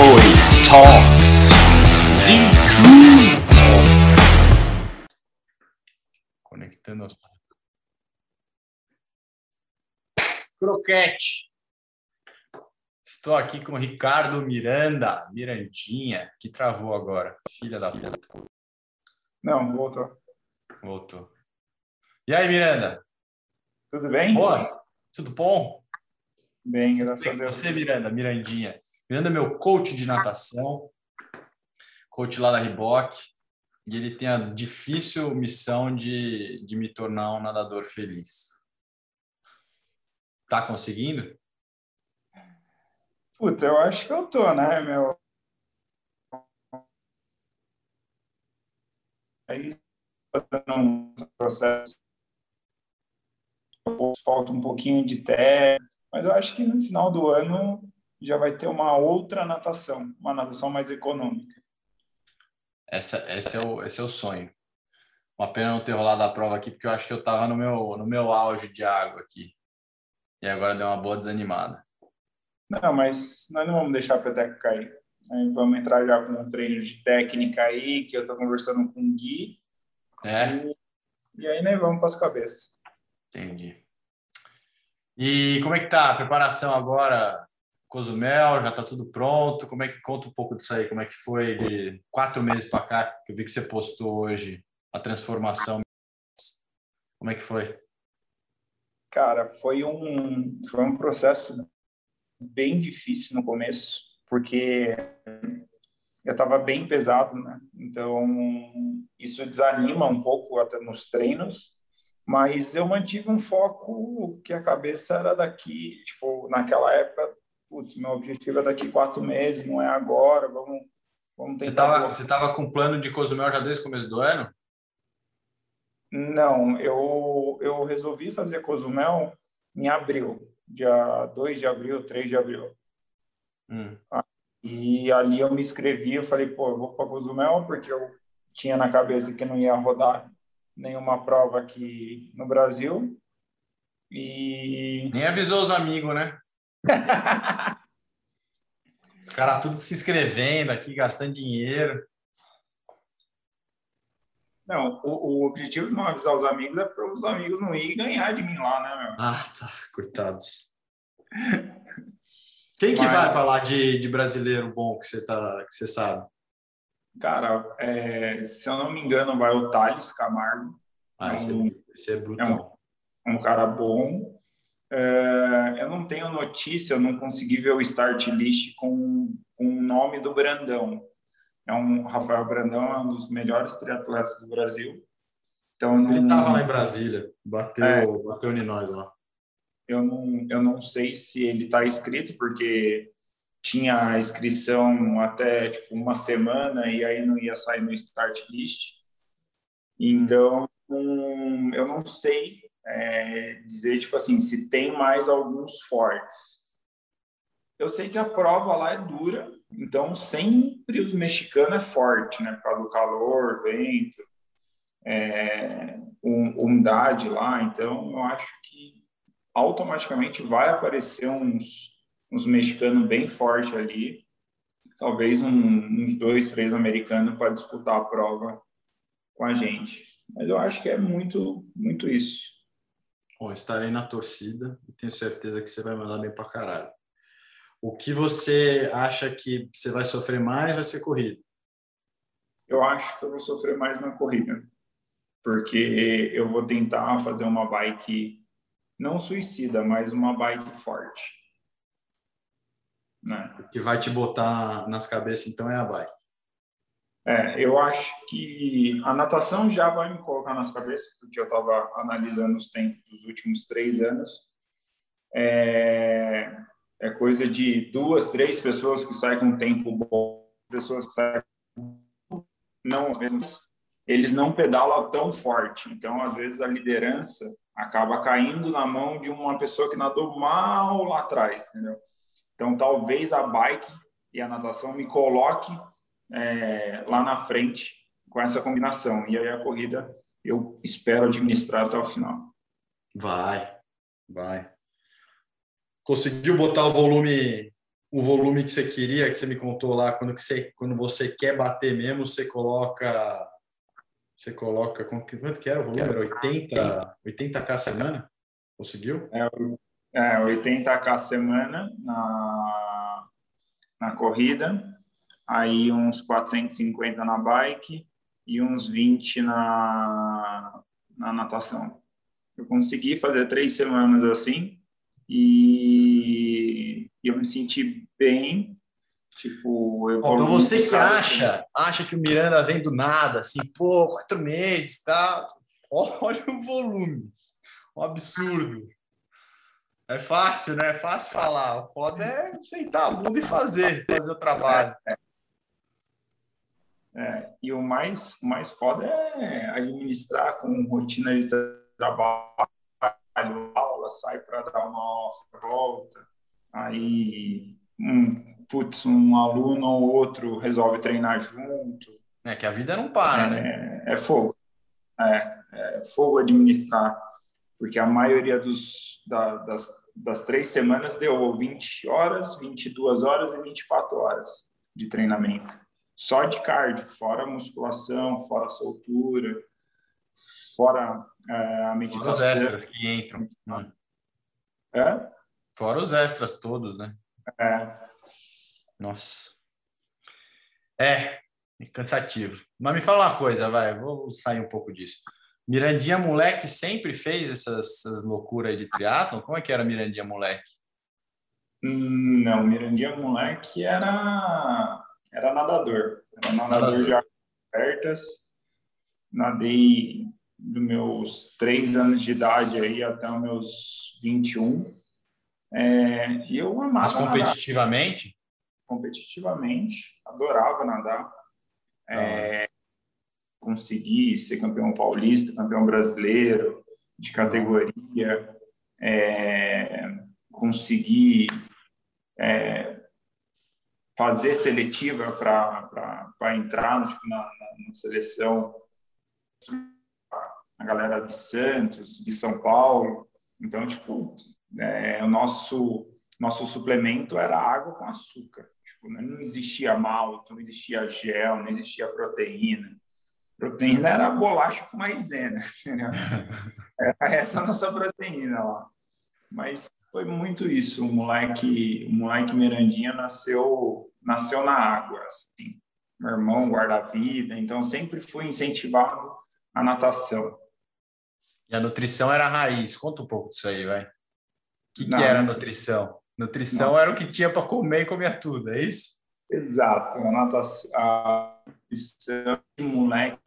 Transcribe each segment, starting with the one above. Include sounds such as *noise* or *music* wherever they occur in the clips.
Boys Talks. Conectando as Croquete. Estou aqui com o Ricardo Miranda, Mirandinha, que travou agora. Filha da puta. Não, voltou. Voltou. E aí, Miranda? Tudo bem? Boa? Tudo bom? Bem, graças a Deus. Você, Miranda, Mirandinha. Miranda é meu coach de natação, coach lá da Riboc, e ele tem a difícil missão de, de me tornar um nadador feliz. Tá conseguindo? Puta, eu acho que eu tô, né, meu? Aí, dando um processo. Falta um pouquinho de técnica, mas eu acho que no final do ano já vai ter uma outra natação, uma natação mais econômica. Essa, esse, é o, esse é o sonho. Uma pena não ter rolado a prova aqui, porque eu acho que eu estava no meu, no meu auge de água aqui. E agora deu uma boa desanimada. Não, mas nós não vamos deixar a peteca cair. Vamos entrar já com um treino de técnica aí, que eu estou conversando com o Gui. É? E, e aí nós vamos para as cabeças. Entendi. E como é que tá a preparação agora? Cozumel, já tá tudo pronto? Como é que conta um pouco disso aí? Como é que foi de quatro meses para cá? Que eu vi que você postou hoje a transformação. Como é que foi? Cara, foi um foi um processo bem difícil no começo, porque eu estava bem pesado, né? Então isso desanima um pouco até nos treinos, mas eu mantive um foco que a cabeça era daqui, tipo naquela época, putz, meu objetivo é daqui quatro meses, não é agora, vamos, vamos Você tentar. você tava com plano de Cozumel já desde o começo do ano? Não, eu, eu resolvi fazer Cozumel em abril, dia 2 de abril, 3 de abril. Hum. E ali eu me inscrevi, eu falei, pô, eu vou para Cozumel, porque eu tinha na cabeça que não ia rodar nenhuma prova aqui no Brasil. E. Nem avisou os amigos, né? Os caras tudo se inscrevendo aqui, gastando dinheiro. Não, o, o objetivo de não avisar os amigos é para os amigos não ir ganhar de mim lá, né, meu? Ah, tá. Coitados. Quem que Mas- vai para lá de, de brasileiro bom que você, tá, que você sabe? Cara, é, se eu não me engano, vai o Thales Camargo. Ah, esse, Hum. é, esse é brutal. um cara bom. É, eu não tenho notícia, eu não consegui ver o start list com, com o nome do Brandão. É um Rafael Brandão é um dos melhores triatletas do Brasil. Então Ele não- tava lá em Brasília, bateu, É. bateu em nós lá. eu não eu não sei se ele está inscrito porque tinha a inscrição até tipo uma semana e aí não ia sair no start list. Então hum, eu não sei é, dizer tipo assim se tem mais alguns fortes. Eu sei que a prova lá é dura, então sempre os mexicanos é forte, né? Por causa do calor, vento, é, um- umidade lá. Então eu acho que automaticamente vai aparecer uns, uns mexicanos bem fortes ali. Talvez um- uns dois, três americanos para disputar a prova com a gente. Mas eu acho que é muito, muito isso. Bom, estarei na torcida e tenho certeza que você vai mandar bem pra caralho. O que você acha que você vai sofrer mais vai ser corrida? Eu acho que eu vou sofrer mais na corrida, porque eu vou tentar fazer uma bike não suicida, mas uma bike forte. Né? O que vai te botar nas cabeças, então, é a bike. É, eu acho que a natação já vai me colocar nas cabeças, porque eu estava analisando os tempos dos últimos três anos. É, é coisa de duas, três pessoas que saem com um tempo bom, pessoas que saem não, eles, não pedalam tão forte. Então, às vezes, a liderança acaba caindo na mão de uma pessoa que nadou mal lá atrás, entendeu? Então, talvez a bike e a natação me coloque é, lá na frente com essa combinação. E aí a corrida eu espero administrar até o final. Vai, vai. Conseguiu botar o volume o volume que você queria, que você me contou lá, quando, que você, quando você quer bater mesmo, você coloca. Você coloca. Quanto que era o volume? Era 80, 80k semana? Conseguiu? É, é 80k semana na, na corrida, aí uns 450 na bike e uns 20 na, na natação. Eu consegui fazer três semanas assim e eu me senti bem, tipo... Então você que acha, acha que o Miranda vem do nada, assim, pô, quatro meses, tá? *laughs* Olha o volume, um absurdo. É fácil, né? É fácil falar. O foda é sentar a bunda e fazer, fazer o trabalho. É, é. E o mais, mais foda é administrar com rotina de trabalho, aula, sai para dar uma volta. Aí, um, putz, um aluno ou outro resolve treinar junto. É que a vida não para, é, né? É fogo. É, é fogo administrar. Porque a maioria dos, da, das das três semanas deu 20 horas, 22 horas e 24 horas de treinamento. Só de cardio, fora musculação, fora soltura, fora é, a meditação. Fora os extras que entram. Né? É? Fora os extras todos, né? É. Nossa. É, é cansativo. Mas me fala uma coisa, vai, vou sair um pouco disso. Mirandinha moleque sempre fez essas, essas loucuras de triatlon? Como é que era Mirandinha moleque? Hum, não, Mirandinha moleque era era nadador. Era nadador, nadador. de águas abertas. Nadei dos meus três anos de idade aí até os meus 21. É, e eu amava Mas competitivamente? Nadar. Competitivamente, adorava nadar. É, conseguir ser campeão paulista, campeão brasileiro de categoria, é, conseguir é, fazer seletiva para entrar tipo, na, na, na, seleção, a galera de Santos, de São Paulo. Então, tipo, é, o nosso nosso suplemento era água com açúcar. Tipo, não existia malto, não existia gel, não existia proteína. Proteína era bolacha com maisena. *laughs* *laughs* Era essa a nossa proteína lá. Mas foi muito isso. O moleque, o moleque Mirandinha nasceu, nasceu na água. Assim. Meu irmão guarda-vida, então sempre fui incentivado a natação. E a nutrição era a raiz. Conta um pouco disso aí, vai. O que, que era a nutrição? Nutrição não. era o que tinha para comer e comia tudo, é isso? Exato. A natação, a de moleque,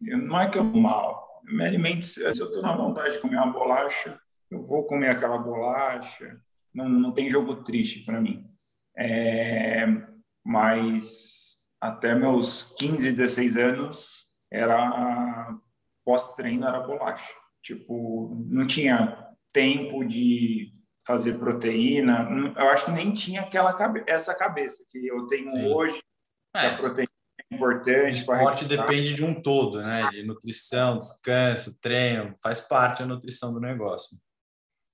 não é que eu mal. Eu me alimento, se eu estou na vontade de comer uma bolacha, eu vou comer aquela bolacha. Não, não tem jogo triste para mim. É, mas até meus 15, 16 anos, era pós-treino era bolacha. Tipo, não tinha tempo de fazer proteína. Eu acho que nem tinha aquela essa cabeça que eu tenho Sim. hoje. É. a proteína importante. O esporte depende de um todo, né? De nutrição, descanso, treino, faz parte da nutrição do negócio.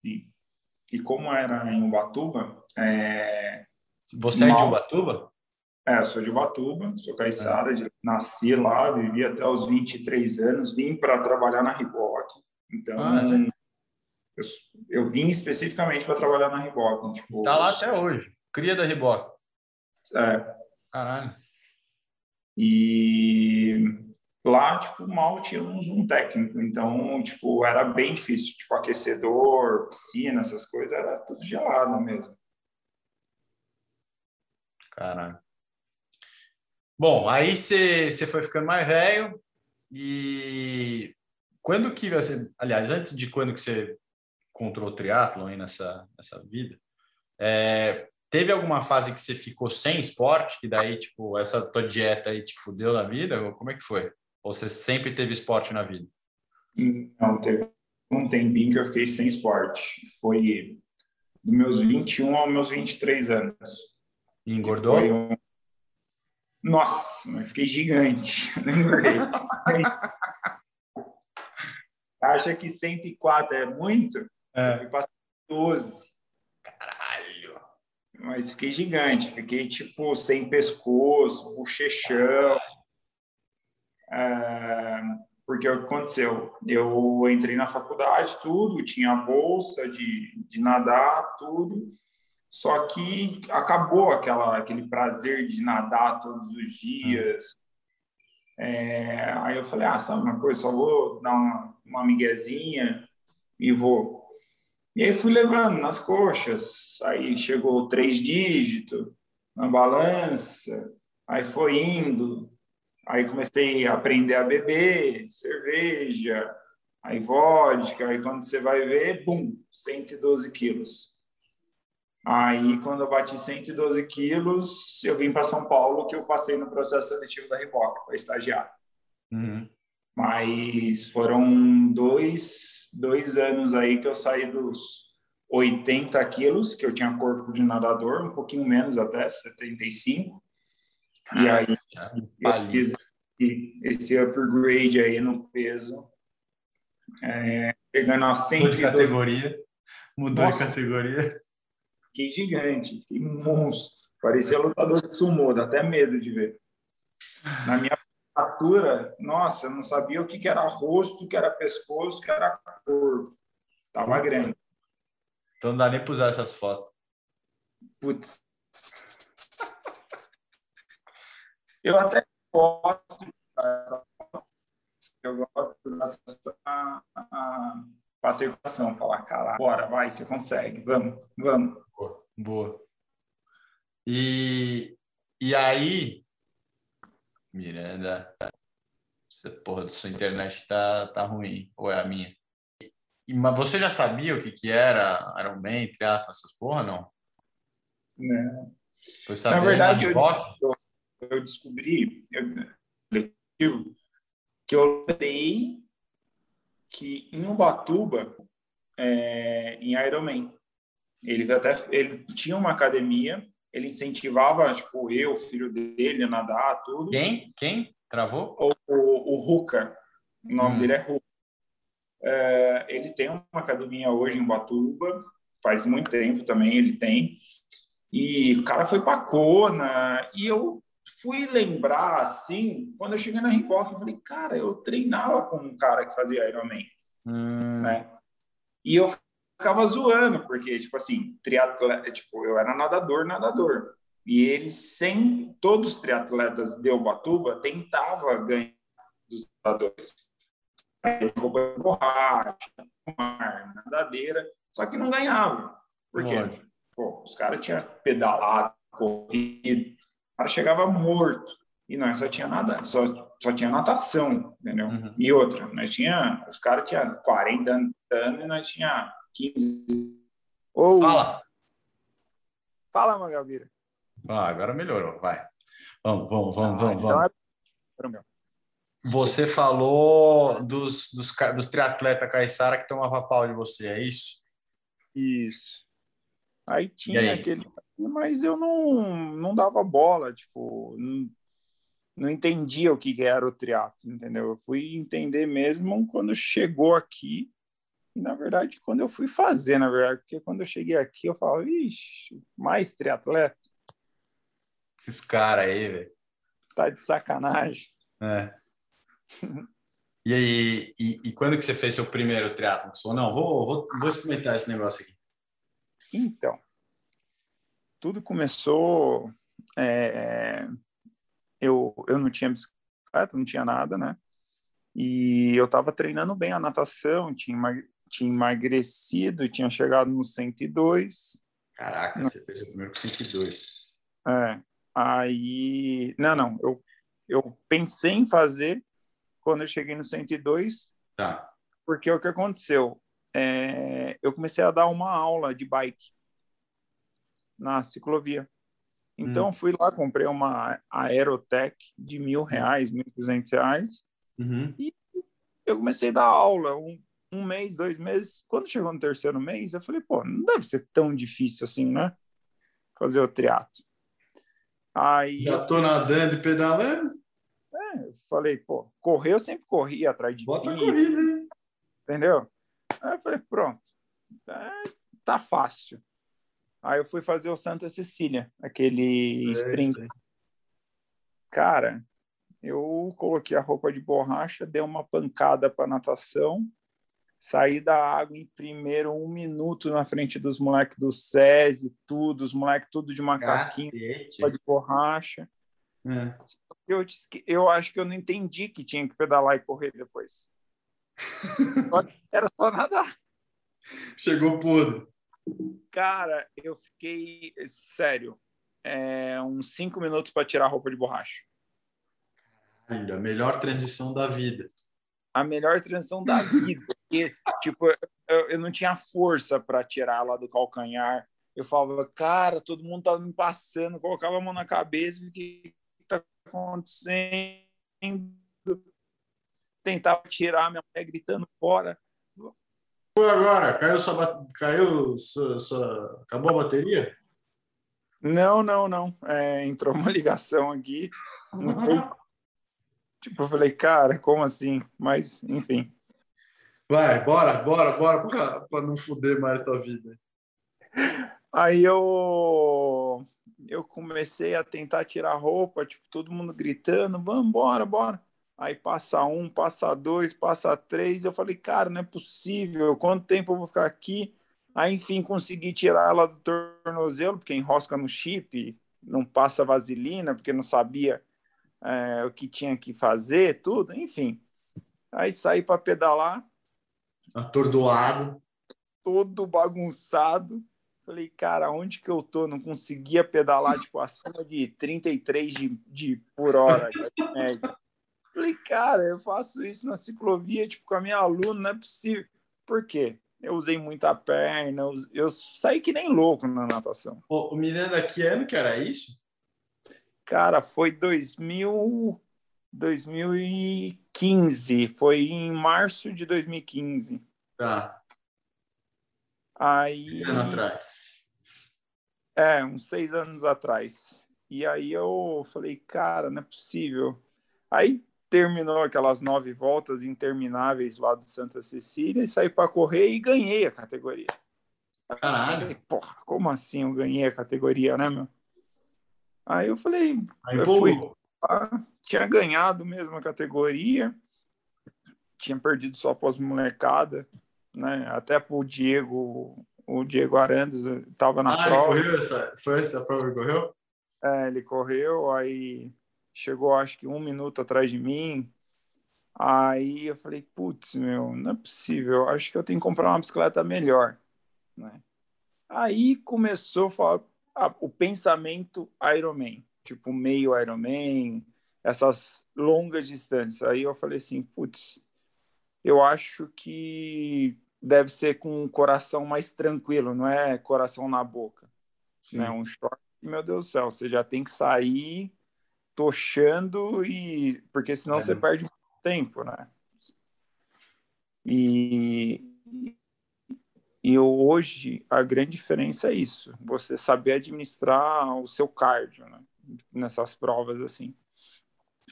E como era em Ubatuba, é... você mal... é de Ubatuba? É, eu sou de Ubatuba, sou caiçara, é. nasci lá, vivi até os 23 anos, vim para trabalhar na Reebok. Então, ah, é. eu, eu, vim especificamente para trabalhar na Reebok. Tipo, tá lá até hoje, cria da Reebok. É. Caralho. E lá, tipo, mal tínhamos um técnico, então, tipo, era bem difícil, tipo, aquecedor, piscina, essas coisas, era tudo gelado mesmo. Caralho. Bom, aí você foi ficando mais velho e quando que você, aliás, antes de quando que você encontrou o triatlon aí nessa, nessa vida, é, Teve alguma fase que você ficou sem esporte, que daí, tipo, essa tua dieta aí te fudeu na vida? Como é que foi? Ou você sempre teve esporte na vida? Não, teve um tempinho que eu fiquei sem esporte. Foi dos meus 21 aos meus 23 anos. E engordou? Um... Nossa, eu fiquei gigante. *laughs* Não engordei. Acha que 104 é muito? É. Eu fui para 12. Caralho. mas fiquei gigante, fiquei tipo sem pescoço, bochechão. É, porque o que aconteceu? Eu entrei na faculdade, tudo, tinha bolsa de, de nadar, tudo, só que acabou aquela, aquele prazer de nadar todos os dias. É, aí eu falei, ah, sabe uma coisa, só vou dar uma, uma miguezinha e vou. E aí fui levando nas coxas, aí chegou três dígitos na balança, aí foi indo, aí comecei a aprender a beber cerveja, aí vodka, aí quando você vai ver, bum, 112 quilos. Aí, quando eu bati 112 quilos, eu vim para São Paulo, que eu passei no processo seletivo da Reebok para estagiar. Uhum. Mas foram dois, dois anos aí que eu saí dos 80 quilos, que eu tinha corpo de nadador, um pouquinho menos até, 75. E aí eu fiz esse upgrade aí no peso, é, pegando a 112... Mudou de categoria. Mudou Nossa. de categoria fiquei gigante, fiquei monstro. Parecia lutador de sumô, dá até medo de ver. Na minha altura, nossa, eu não sabia o que, que era rosto, o que era pescoço, o que era corpo. Tava grande. Então não dá nem para usar essas fotos. Putz. Eu até gosto de usar essa foto. Eu gosto de usar essa foto para ter coração, falar, cara, bora, vai, você consegue, vamos, vamos. Boa. boa. E, e aí, Miranda, essa porra da sua internet tá, tá ruim, ou é a minha? E, mas você já sabia o que que era Iron Man, triatlo, essas porra, não? Não. Foi saber na verdade, eu, eu, eu, descobri eu, que eu lembrei que em Ubatuba, é, em Ironman, ele até ele tinha uma academia, ele incentivava, tipo, eu, filho dele, a nadar, tudo. Quem? Quem? Travou? O, o, o Ruka. O nome hum. dele é Ruka. É, ele tem uma academia hoje em Ubatuba, faz muito tempo também ele tem. E o cara foi para Kona, e eu fui lembrar assim, quando eu cheguei na Reebok, eu falei, cara, eu treinava com um cara que fazia Ironman, hum. né? E eu ficava zoando, porque, tipo assim, triatleta, tipo, eu era nadador, nadador. E eles, sem todos os triatletas de Ubatuba, tentava ganhar dos nadadores. Roupa de borracha, nadadeira, só que não ganhava. Por quê? Pô, os caras tinham pedalado, corrido, o cara chegava morto. E nós só tinha nada, só, só tinha natação, entendeu? Uhum. E outra, nós tinha, os caras tinham 40 anos e nós tinha 15. Ou... Fala. Fala, Magavira. Ah, agora melhorou, vai. Vamos, vamos, vamos, ah, vamos, vamos. Então é... Você falou dos, dos, dos triatletas Caissara que tomava pau de você, é isso? Isso. Aí tinha aí? aquele mas eu não, não dava bola, tipo, não, não entendia o que era o triatlo, entendeu? Eu fui entender mesmo quando chegou aqui, e na verdade quando eu fui fazer, na verdade, porque quando eu cheguei aqui eu falava, ixi, mais triatleta? Esses caras aí, velho. Tá de sacanagem. É. e aí, e, e, quando que você fez seu primeiro triatlo? Não, vou, vou, vou experimentar esse negócio aqui. Então, tudo começou. É, eu, eu não tinha bicicleta, não tinha nada, né? E eu estava treinando bem a natação, tinha, tinha emagrecido, tinha chegado no 102. Caraca, não. você fez o primeiro com 102. É. Aí. Não, não. Eu, eu pensei em fazer quando eu cheguei no 102. Tá. Porque o que aconteceu? É, eu comecei a dar uma aula de bike na ciclovia. Então, hum. fui lá, comprei uma Aerotech de mil reais, mil duzentos reais, uhum. e eu comecei a dar aula um, um mês, dois meses. Quando chegou no terceiro mês, eu falei, pô, não deve ser tão difícil assim, né? Fazer o triatlo. Aí, Já tô nadando e pedalando? É, eu falei, pô, correr eu sempre corri atrás de Bota mim. a corrida? Entendeu? Aí eu falei, pronto, é, tá fácil. Aí eu fui fazer o Santa Cecília, aquele é, sprint. É. Cara, eu coloquei a roupa de borracha, dei uma pancada para natação, saí da água em primeiro um minuto na frente dos moleques do SESI, tudo, os moleques tudo de macaquinho, roupa de borracha. É. Eu, eu acho que eu não entendi que tinha que pedalar e correr depois. *laughs* Era só nadar. Chegou podre. Cara, eu fiquei, sério, é, uns cinco minutos para tirar a roupa de borracha. A melhor transição da vida. A melhor transição da vida. Porque, *laughs* tipo, eu, eu não tinha força para tirar lá do calcanhar. Eu falava, cara, todo mundo tá me passando. Colocava a mão na cabeça, o que tá acontecendo? Tentava tirar, minha mulher gritando fora. Foi agora? Caiu sua, caiu sua, sua... acabou a bateria? Não, não, não. É, entrou uma ligação aqui. *laughs* Tipo, eu falei, cara, como assim? Mas, enfim. Vai, bora, bora, bora, para não fuder mais tua vida. Aí eu eu comecei a tentar tirar a roupa, tipo, todo mundo gritando, vamos embora, bora. Aí passa um, passa dois, passa três. Eu falei, cara, não é possível. Quanto tempo eu vou ficar aqui? Aí, enfim, consegui tirar ela do tornozelo, porque enrosca no chip, não passa vaselina, porque não sabia é, o que tinha que fazer, tudo, enfim. Aí saí para pedalar. Atordoado. Todo bagunçado. Falei, cara, onde que eu tô? Não conseguia pedalar, tipo, acima de 33 de, de por hora. Falei, cara, eu faço isso na ciclovia, tipo, com a minha aluna, não é possível. Por quê? Eu usei muita perna, eu, eu saí que nem louco na natação. o Miranda, que ano que era isso? Cara, foi 2000, 2015. Foi em março de 2015. Tá. Aí. Um ano atrás. É, uns seis anos atrás. E aí eu falei, cara, não é possível. Aí terminou aquelas nove voltas intermináveis lá do Santa Cecília e saí para correr e ganhei a categoria. Caralho. Porra, como assim eu ganhei a categoria, né, meu? Aí eu falei, Aí, eu fui, tinha ganhado mesmo a categoria, tinha perdido só pós molecada, né? Até pro Diego, o Diego Arandes estava na ah, prova. Ele correu essa, foi essa prova que correu? É, ele correu, aí chegou acho que um minuto atrás de mim. Aí eu falei, putz, meu, não é possível, acho que eu tenho que comprar uma bicicleta melhor, né? Aí começou a falar, o pensamento Ironman, tipo meio Ironman, essas longas distâncias. Aí eu falei assim, putz, eu acho que deve ser com o coração mais tranquilo, não é coração na boca. Sim. Né? Um short, meu Deus do céu, você já tem que sair tochando e porque senão é. você perde tempo, né? E e hoje a grande diferença é isso, você saber administrar o seu cardio, né? Nessas provas assim.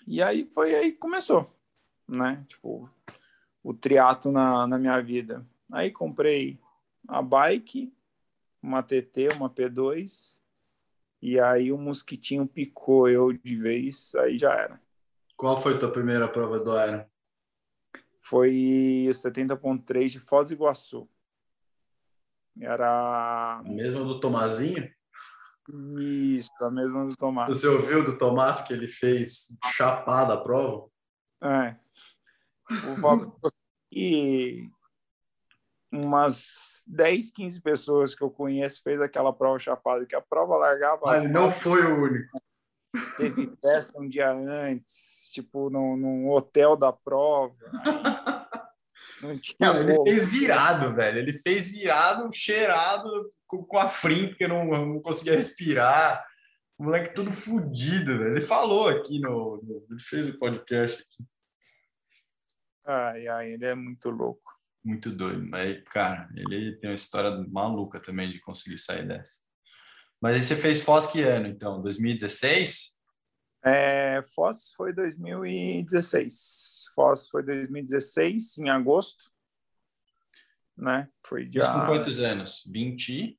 E aí foi aí que começou, né? Tipo, o triato na, na minha vida. Aí comprei a bike, uma TT, uma P2, e aí o mosquitinho picou eu de vez, aí já era. Qual foi a tua primeira prova do Iron? Foi o 70.3 de Foz do Iguaçu. Era. A mesma do Tomazinho? Isso, a mesma do Tomás. Você ouviu do Tomás que ele fez chapada a prova? É. O e umas 10, 15 pessoas que eu conheço fez aquela prova chapada, que a prova largava. Mas não foi o único. Teve festa um dia antes, tipo, num, num hotel da prova. *laughs* Não tinha ele fez virado, velho. Ele fez virado, cheirado, com, com a frim, porque não, não conseguia respirar. O moleque tudo fodido, velho. Ele falou aqui no, no. Ele fez o podcast aqui. Ai, ai, ele é muito louco. Muito doido. Mas, cara, ele tem uma história maluca também de conseguir sair dessa. Mas aí você fez Foz que ano, então? 2016? É, Foz foi 2016. Foz foi 2016, em agosto. Né? Foi dia... com quantos anos? 20?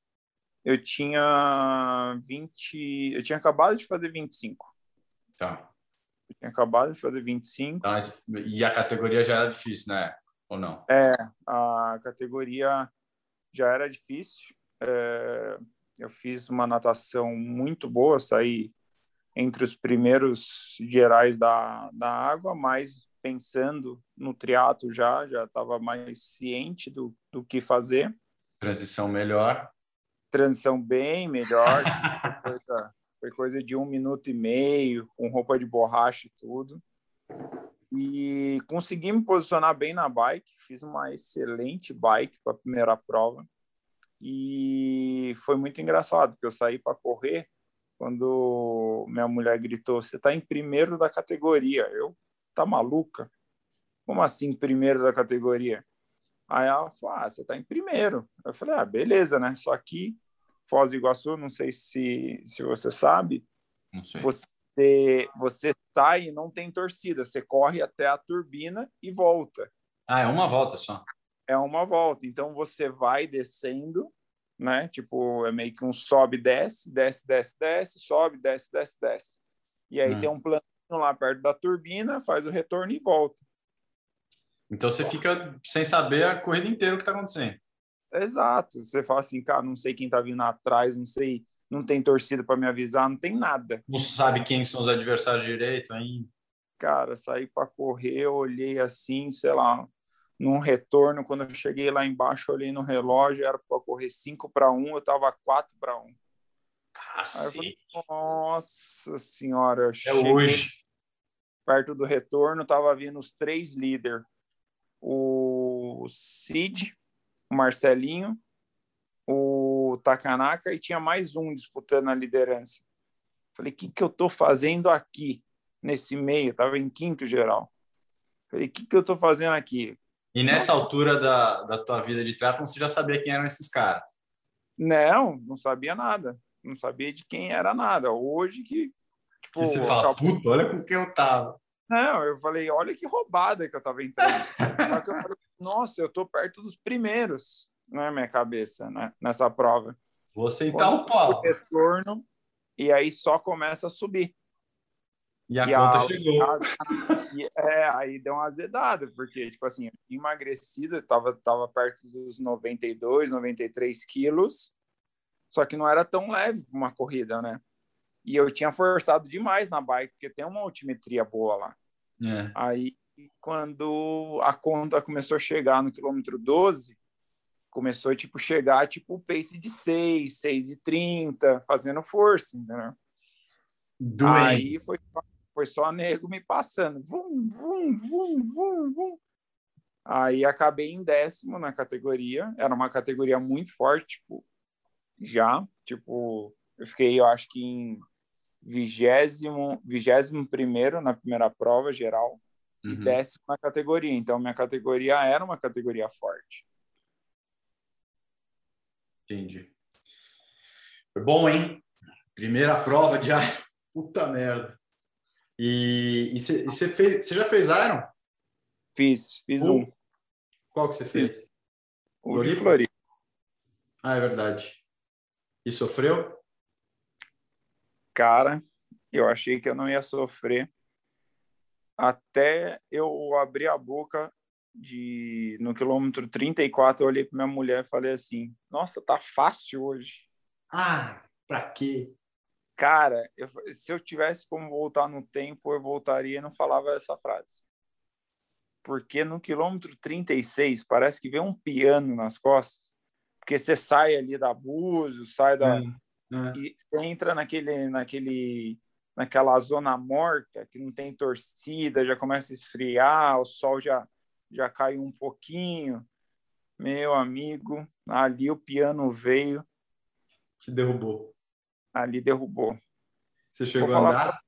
Eu tinha 20. Eu tinha acabado de fazer 25. Tá. Eu tinha acabado de fazer 25. Tá, e a categoria já era difícil, né? Ou não? É, a categoria já era difícil. É, eu fiz uma natação muito boa, saí entre os primeiros gerais da, da água, mas pensando no triatlo já, já estava mais ciente do, do que fazer. Transição melhor. Transição bem melhor. *laughs* foi, coisa, foi coisa de um minuto e meio, com roupa de borracha e tudo. E consegui me posicionar bem na bike, fiz uma excelente bike para a primeira prova. E foi muito engraçado, porque eu saí para correr quando minha mulher gritou: Você está em primeiro da categoria. Eu, tá maluca? Como assim, primeiro da categoria? Aí ela falou: Ah, você está em primeiro. Eu falei: Ah, beleza, né? Só que Foz do Iguaçu, não sei se, se você sabe, você, você sai e não tem torcida, você corre até a turbina e volta. Ah, é uma volta só é uma volta. Então você vai descendo, né? Tipo, é meio que um sobe, desce, desce, desce, desce, sobe, desce, desce, desce. E aí hum. tem um plano lá perto da turbina, faz o retorno e volta. Então você fica sem saber a corrida inteira o que está acontecendo. Exato. Você fala assim, cara, não sei quem está vindo atrás, não sei, não tem torcida para me avisar, não tem nada. Não sabe quem são os adversários direito ainda. Cara, saí para correr, olhei assim, sei lá, num retorno, quando eu cheguei lá embaixo, olhei no relógio, era para correr 5 para 1, eu estava 4 para 1. Cacete. Nossa senhora, é hoje. perto do retorno, tava vindo os três líderes. O Cid, o Marcelinho, o Takanaka e tinha mais um disputando a liderança. Falei, o que, que eu tô fazendo aqui, nesse meio? Tava em quinto geral. Falei, o que, que eu tô fazendo aqui? E nessa altura da, da tua vida de triatlon, você já sabia quem eram esses caras? Não, não sabia nada. Não sabia de quem era nada. Hoje que. Tipo, que você fala, acabou... puta, olha com quem eu tava. Não, eu falei, olha que roubada que eu tava entrando. eu falei, Nossa, eu tô perto dos primeiros na minha cabeça, né? Nessa prova. Você então o pau. Retorno, e aí só começa a subir. E a e conta a, chegou. A, é, aí deu uma azedada, porque, tipo assim, emagrecida, tava, tava perto dos 92, 93 quilos, só que não era tão leve uma corrida, né? E eu tinha forçado demais na bike, porque tem uma altimetria boa lá. É. Aí, quando a conta começou a chegar no quilômetro 12, começou, tipo, chegar, tipo, pace de 6, 6 e 30, fazendo força, entendeu? Doente. Aí foi foi só nego me passando. Vum, vum, vum, vum, vum. Aí acabei em décimo na categoria. Era uma categoria muito forte, tipo, já. Tipo, eu fiquei, eu acho que em vigésimo, vigésimo primeiro na primeira prova geral uhum. e décimo na categoria. Então, minha categoria era uma categoria forte. Entendi. Foi bom, hein? Primeira prova de ar. *laughs* Puta merda. E você fez, você já fez Iron? Fiz, fiz um. Qual que você fez? O de Floripa. Ah, é verdade. E sofreu? Cara, eu achei que eu não ia sofrer. Até eu abrir a boca de no quilômetro 34, eu olhei para minha mulher e falei assim: "Nossa, tá fácil hoje". Ah, para quê? Cara, eu, se eu tivesse como voltar no tempo, eu voltaria e não falava essa frase. Porque no quilômetro 36 parece que vem um piano nas costas, porque você sai ali da Búzio, sai da. É, é. E você entra naquele, naquele, naquela zona morta, que não tem torcida, já começa a esfriar, o sol já, já cai um pouquinho. Meu amigo, ali o piano veio. Te derrubou ali derrubou. Você chegou a andar?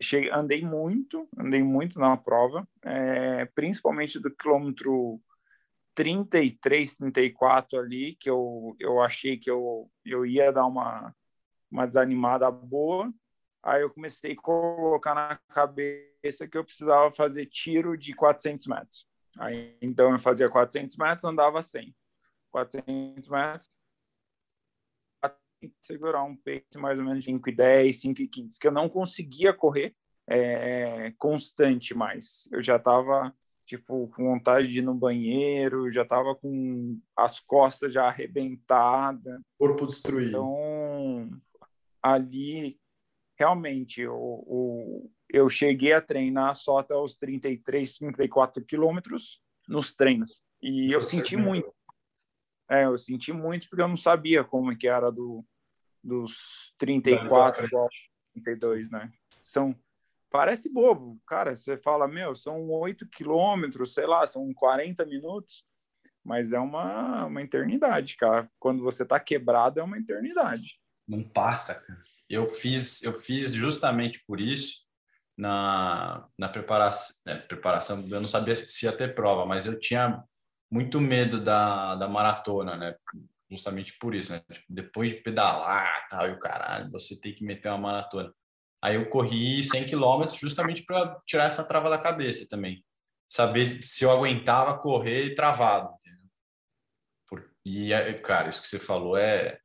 Cheguei, andei muito, andei muito na prova, é, principalmente do quilômetro 33, 34 ali, que eu, eu achei que eu, eu ia dar uma, uma desanimada boa. Aí eu comecei a colocar na cabeça que eu precisava fazer tiro de 400 metros. Aí, então eu fazia 400 metros, andava 100. 400 metros, segurar um pace mais ou menos de 5,10, 5,15, que eu não conseguia correr é, constante mais. Eu já estava tipo com vontade de ir no banheiro, já estava com as costas já arrebentadas, corpo destruído. Então ali realmente o, eu cheguei a treinar só até os 33, 34 quilômetros nos treinos e eu senti muito. É, eu senti muito porque eu não sabia como que era do dos 34 igual 32, né? São parece bobo, cara. Você fala, meu, são 8 quilômetros, sei lá, são 40 minutos, mas é uma, uma eternidade, cara. Quando você tá quebrado, é uma eternidade. Não passa. Eu fiz, eu fiz justamente por isso na, na preparação, né, preparação. Eu não sabia se ia ter prova, mas eu tinha muito medo da, da maratona, né? Justamente por isso, né? Tipo, depois de pedalar, tal, e o caralho, você tem que meter uma maratona. Aí eu corri 100 quilômetros justamente para tirar essa trava da cabeça também. Saber se eu aguentava correr travado. E, cara, isso que você falou é,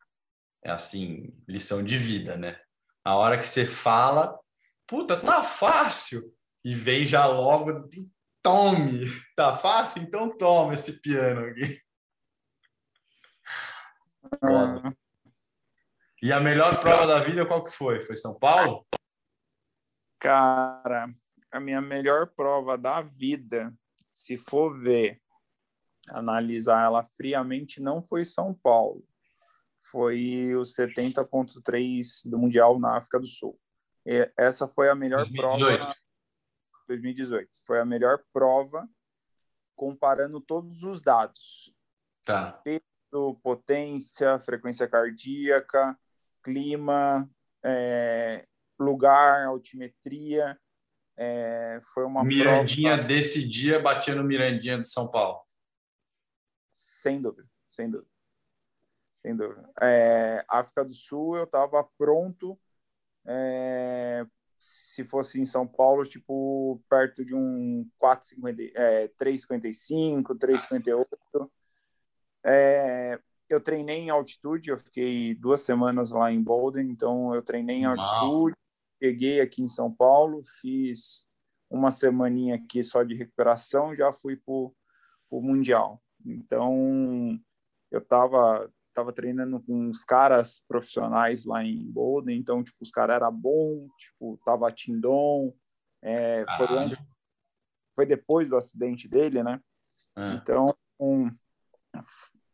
é, assim, lição de vida, né? A hora que você fala, puta, tá fácil. E vem já logo, tome. *laughs* Tá fácil? Então toma esse piano aqui. Foda. E a melhor prova da vida qual que foi? Foi São Paulo? Cara, a minha melhor prova da vida, se for ver, analisar ela friamente, não foi São Paulo. Foi o 70.3 do Mundial na África do Sul. E essa foi a melhor 2018. prova 2018. Foi a melhor prova comparando todos os dados. Tá. Peso, potência, frequência cardíaca, clima, é, lugar, altimetria. É, foi uma Mirandinha prova... desse dia batia no Mirandinha de São Paulo. Sem dúvida, sem dúvida. Sem dúvida. É, África do Sul, eu estava pronto. É, se fosse em São Paulo, tipo, perto de um 4,50, é, 3,55, 3,58. É, eu treinei em altitude, eu fiquei duas semanas lá em Bolden, então eu treinei em altitude, Cheguei aqui em São Paulo, fiz uma semaninha aqui só de recuperação, já fui para o Mundial. Então, eu estava tava treinando com os caras profissionais lá em Bolden, então, tipo, os caras eram bons, tipo, tava Tindon, é, foi, antes, foi depois do acidente dele, né? É. Então, um,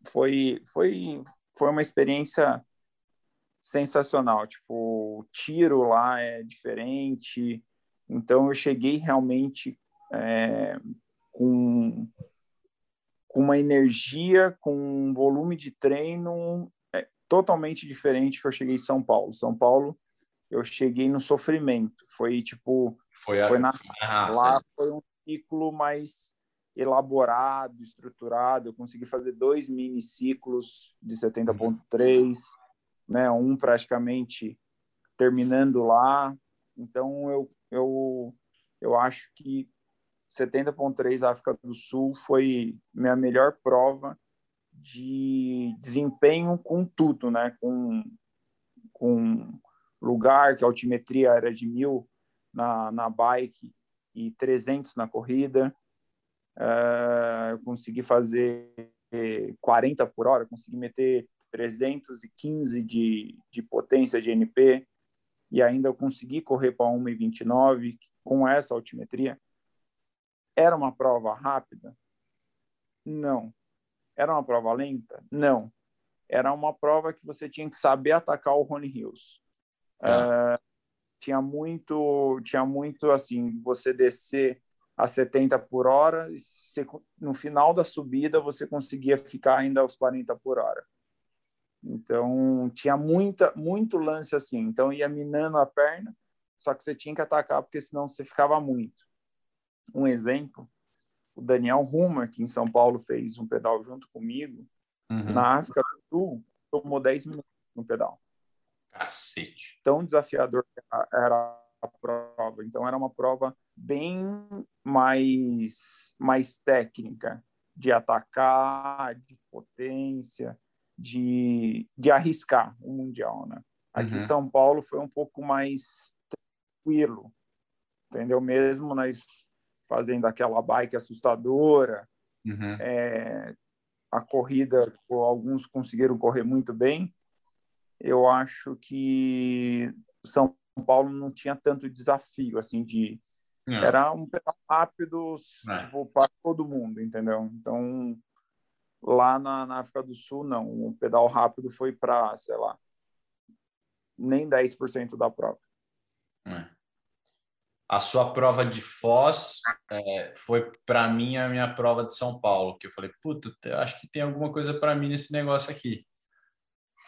foi, foi, foi uma experiência sensacional. Tipo, o tiro lá é diferente. Então, eu cheguei realmente é, com, com uma energia, com um volume de treino é, totalmente diferente que eu cheguei em São Paulo. São Paulo, eu cheguei no sofrimento. Foi tipo. Foi, a, foi na, foi lá foi um ciclo mais elaborado, estruturado. Eu consegui fazer dois mini ciclos de 70.3 né? Um praticamente terminando lá. Então eu eu eu acho que 70.3 África do Sul foi minha melhor prova de desempenho com tudo, né? Com com lugar que a altimetria era de mil na, na bike e 300 na corrida. Uh, eu consegui fazer 40 por hora, consegui meter 315 de, de potência de NP e ainda eu consegui correr para 1,29 com essa altimetria. Era uma prova rápida? Não. Era uma prova lenta? Não. Era uma prova que você tinha que saber atacar o Rony Hills. Uh, tinha muito, tinha muito assim, você descer a 70 por hora, e no final da subida você conseguia ficar ainda aos 40 por hora. Então, tinha muita, muito lance assim. Então, ia minando a perna, só que você tinha que atacar, porque senão você ficava muito. Um exemplo, o Daniel Rumor, que em São Paulo fez um pedal junto comigo, uhum. na África do Sul, tomou 10 minutos no pedal. Cacete. Tão desafiador era a prova. Então, era uma prova bem mais, mais técnica, de atacar, de potência, de, de arriscar o Mundial, né? Aqui em uhum. São Paulo foi um pouco mais tranquilo, entendeu? Mesmo nós fazendo aquela bike assustadora, uhum. é, a corrida, alguns conseguiram correr muito bem. Eu acho que São Paulo não tinha tanto desafio assim de não. era um pedal rápido é. tipo para todo mundo, entendeu? Então lá na, na África do Sul não, o pedal rápido foi para, sei lá, nem 10% da prova. É a sua prova de Foz é, foi para mim a minha prova de São Paulo, que eu falei, puta, acho que tem alguma coisa para mim nesse negócio aqui.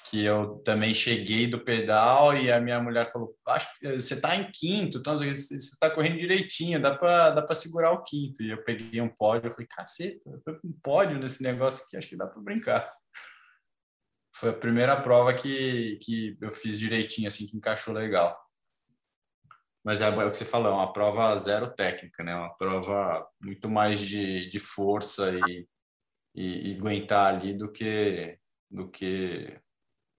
Que eu também cheguei do pedal e a minha mulher falou, acho que você está em quinto, então você está correndo direitinho, dá para dá para segurar o quinto. E eu peguei um pódio, eu falei, caceta, um pódio nesse negócio aqui, acho que dá para brincar. Foi a primeira prova que, que eu fiz direitinho, assim, que encaixou legal. Mas é, é, o que você falou, é uma prova zero técnica, né? Uma prova muito mais de, de força e, e, e aguentar ali do que, do que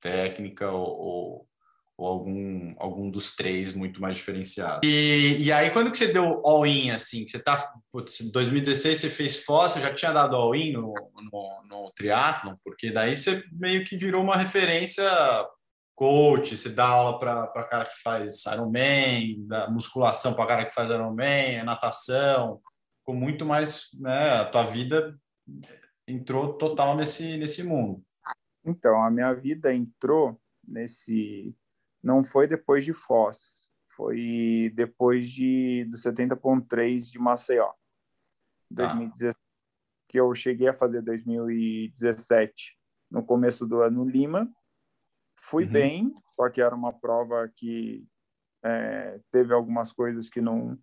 técnica ou, ou, ou, algum, algum dos três muito mais diferenciado. E, e aí, quando que você deu all-in, assim? Você tá... Em 2016 você fez você já tinha dado all-in no, no, no triatlon? Porque daí você meio que virou uma referência coach, você dá aula para cara que faz Ironman, dá musculação para cara que faz Ironman, é natação, com muito mais, né, a tua vida entrou total nesse nesse mundo. Então, a minha vida entrou nesse não foi depois de Foz, foi depois de do 70.3 de Maceió. 2017 ah. que eu cheguei a fazer 2017 no começo do ano Lima Fui uhum. bem, só que era uma prova que é, teve algumas coisas que não,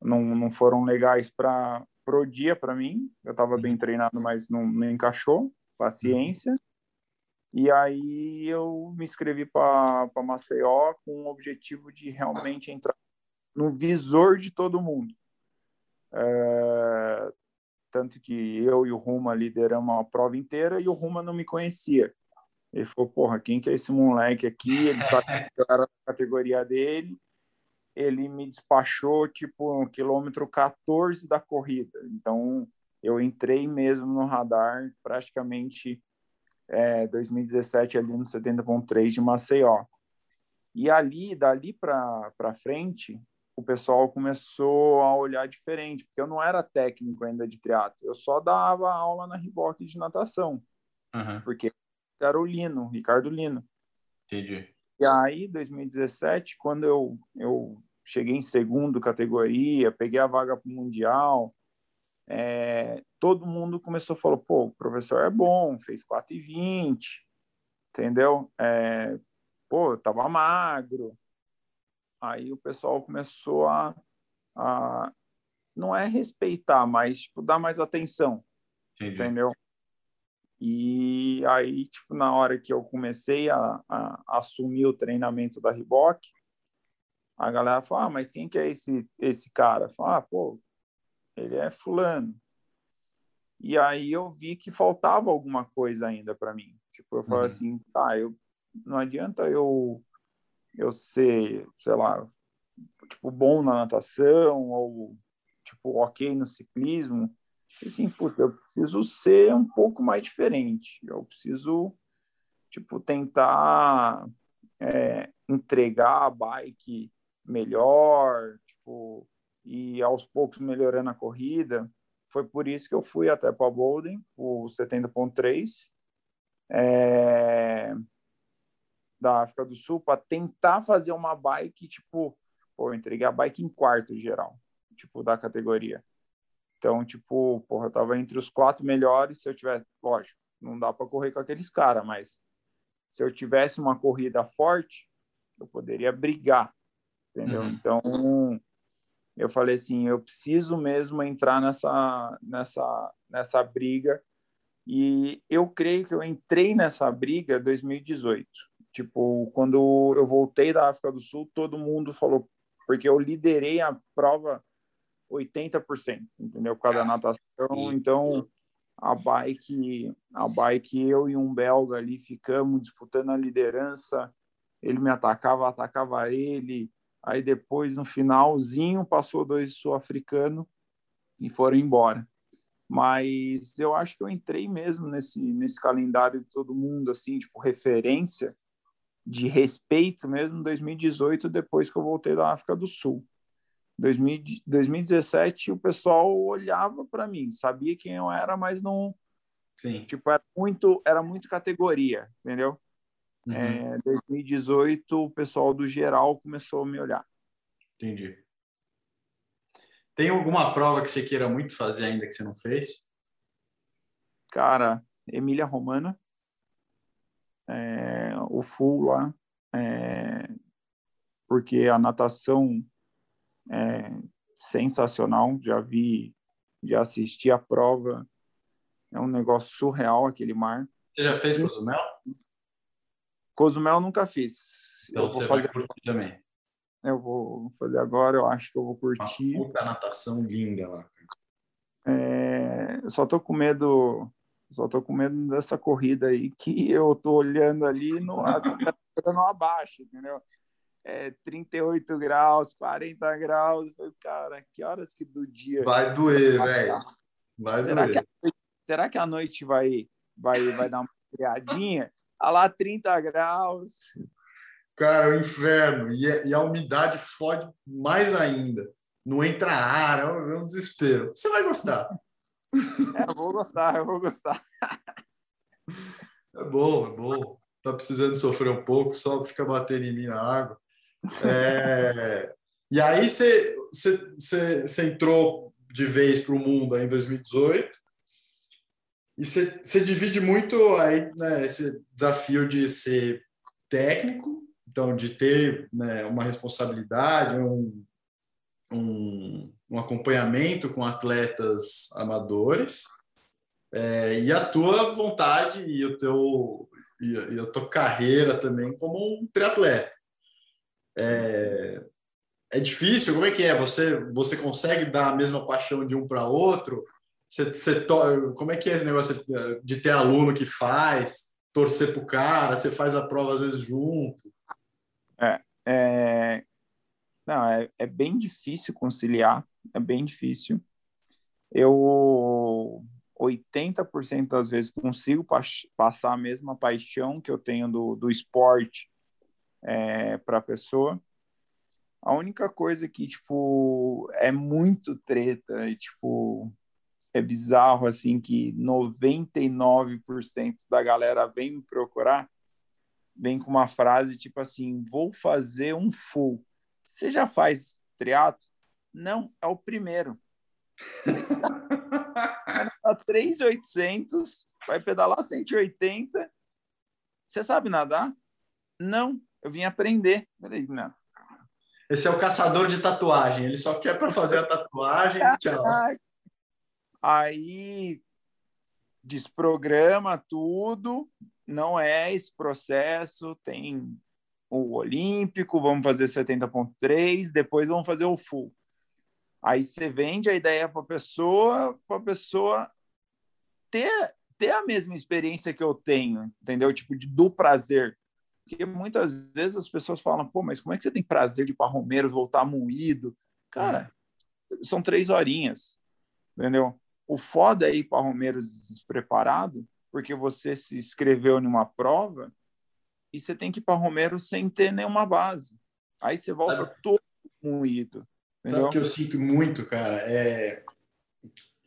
não, não foram legais para o dia para mim. Eu estava bem uhum. treinado, mas não, não encaixou. Paciência. Uhum. E aí eu me inscrevi para Maceió com o objetivo de realmente entrar no visor de todo mundo. É, tanto que eu e o Ruma lideramos a prova inteira e o Ruma não me conhecia. Ele falou, porra, quem que é esse moleque aqui? Ele *laughs* sabe que eu era da categoria dele. Ele me despachou, tipo, no quilômetro 14 da corrida. Então, eu entrei mesmo no radar praticamente é, 2017 ali no 70.3 de Maceió. E ali, dali para frente, o pessoal começou a olhar diferente, porque eu não era técnico ainda de triatlo, eu só dava aula na Riboc de natação. Uhum. Porque era o Lino, Ricardo Lino. Entendi. E aí, 2017, quando eu, eu cheguei em segundo categoria, peguei a vaga para o Mundial, é, todo mundo começou a falar, pô, o professor é bom, fez 4,20, entendeu? É, pô, tava magro. Aí o pessoal começou a, a não é respeitar, mas tipo, dar mais atenção, Entendi. entendeu? E aí, tipo, na hora que eu comecei a, a, assumir o treinamento da Riboc, a galera fala, ah, mas quem que é esse, esse cara? Fala, ah, pô, ele é fulano. E aí eu vi que faltava alguma coisa ainda para mim. Tipo, eu falei uhum. assim, tá, eu, não adianta eu, eu ser, sei lá, tipo, bom na natação ou, tipo, ok no ciclismo, assim, puta, eu preciso ser um pouco mais diferente. Eu preciso, tipo, tentar é, entregar a bike melhor, tipo, e aos poucos melhorando a corrida. Foi por isso que eu fui até para Bolden, o 70.3, é, da África do Sul, para tentar fazer uma bike, tipo, pô, eu entreguei a bike em quarto geral, tipo, da categoria. Então, tipo, porra, eu tava entre os quatro melhores. Se eu tivesse, lógico, não dá para correr com aqueles caras, mas se eu tivesse uma corrida forte, eu poderia brigar, entendeu? Uhum. Então, eu falei assim, eu preciso mesmo entrar nessa, nessa, nessa briga. E eu creio que eu entrei nessa briga em 2018. Tipo, quando eu voltei da África do Sul, todo mundo falou, porque eu liderei a prova 80%, entendeu? Por causa da natação. Então, a bike, a bike eu e um belga ali ficamos disputando a liderança. Ele me atacava, atacava ele. Aí depois no finalzinho passou dois sul-africanos e foram embora. Mas eu acho que eu entrei mesmo nesse nesse calendário de todo mundo assim, tipo referência de respeito mesmo em 2018 depois que eu voltei da África do Sul. 2017 o pessoal olhava para mim, sabia quem eu era, mas não. Sim. Tipo, era muito, era muito categoria, entendeu? Uhum. É, 2018 o pessoal do geral começou a me olhar. Entendi. Tem alguma prova que você queira muito fazer ainda que você não fez? Cara, Emília Romana, é, o full lá, é, porque a natação é sensacional. Já vi, já assisti a prova. É um negócio surreal aquele mar. Você já fez Cozumel? Cozumel nunca fiz. Então eu vou fazer também. Eu vou fazer agora, eu acho que eu vou curtir. Uma puta natação linda lá. É, só tô com medo, só tô com medo dessa corrida aí que eu tô olhando ali no, *laughs* no abaixo, entendeu? É, 38 graus, 40 graus. cara, que horas que do dia. Vai doer, velho. Vai será doer. Que noite, será que a noite vai, vai, vai dar uma criadinha? A lá 30 graus. Cara, é o inferno. E, é, e, a umidade fode mais ainda. Não entra ar, é um, é um desespero. Você vai gostar. É, eu vou gostar, eu vou gostar. É bom, é bom. Tá precisando sofrer um pouco, só fica batendo em mim na água. É, e aí você, entrou de vez para o mundo em 2018 e você divide muito aí né, esse desafio de ser técnico, então de ter né, uma responsabilidade, um, um, um, acompanhamento com atletas amadores é, e a tua vontade e o teu e a, e a tua carreira também como um triatleta. É, é difícil? Como é que é? Você, você consegue dar a mesma paixão de um para outro? Você, você to... Como é que é esse negócio de ter aluno que faz, torcer para o cara, você faz a prova às vezes junto? É, é... Não, é, é bem difícil conciliar, é bem difícil. Eu 80% das vezes consigo passar a mesma paixão que eu tenho do, do esporte é, para a pessoa. A única coisa que, tipo, é muito treta, e, tipo, é bizarro, assim, que 99% da galera vem me procurar, vem com uma frase, tipo assim, vou fazer um full. Você já faz triatlo? Não, é o primeiro. a 3,800, *laughs* vai pedalar 180. Você sabe nadar? Não, eu vim aprender. Falei, não. Esse é o caçador de tatuagem. Ele só quer para fazer a tatuagem. Tchau. *laughs* Aí desprograma tudo. Não é esse processo. Tem o olímpico, vamos fazer 70.3, depois vamos fazer o full. Aí você vende a ideia para a pessoa, para a pessoa ter, ter a mesma experiência que eu tenho, entendeu? Tipo, de, do prazer. Porque muitas vezes as pessoas falam, pô, mas como é que você tem prazer de ir para Romeiros, voltar moído? Cara, são três horinhas, entendeu? O foda é ir para Romeiros despreparado, porque você se inscreveu numa prova e você tem que ir para Romeiros sem ter nenhuma base. Aí você volta Sabe? todo moído. Entendeu? Sabe o que eu sinto muito, cara? É,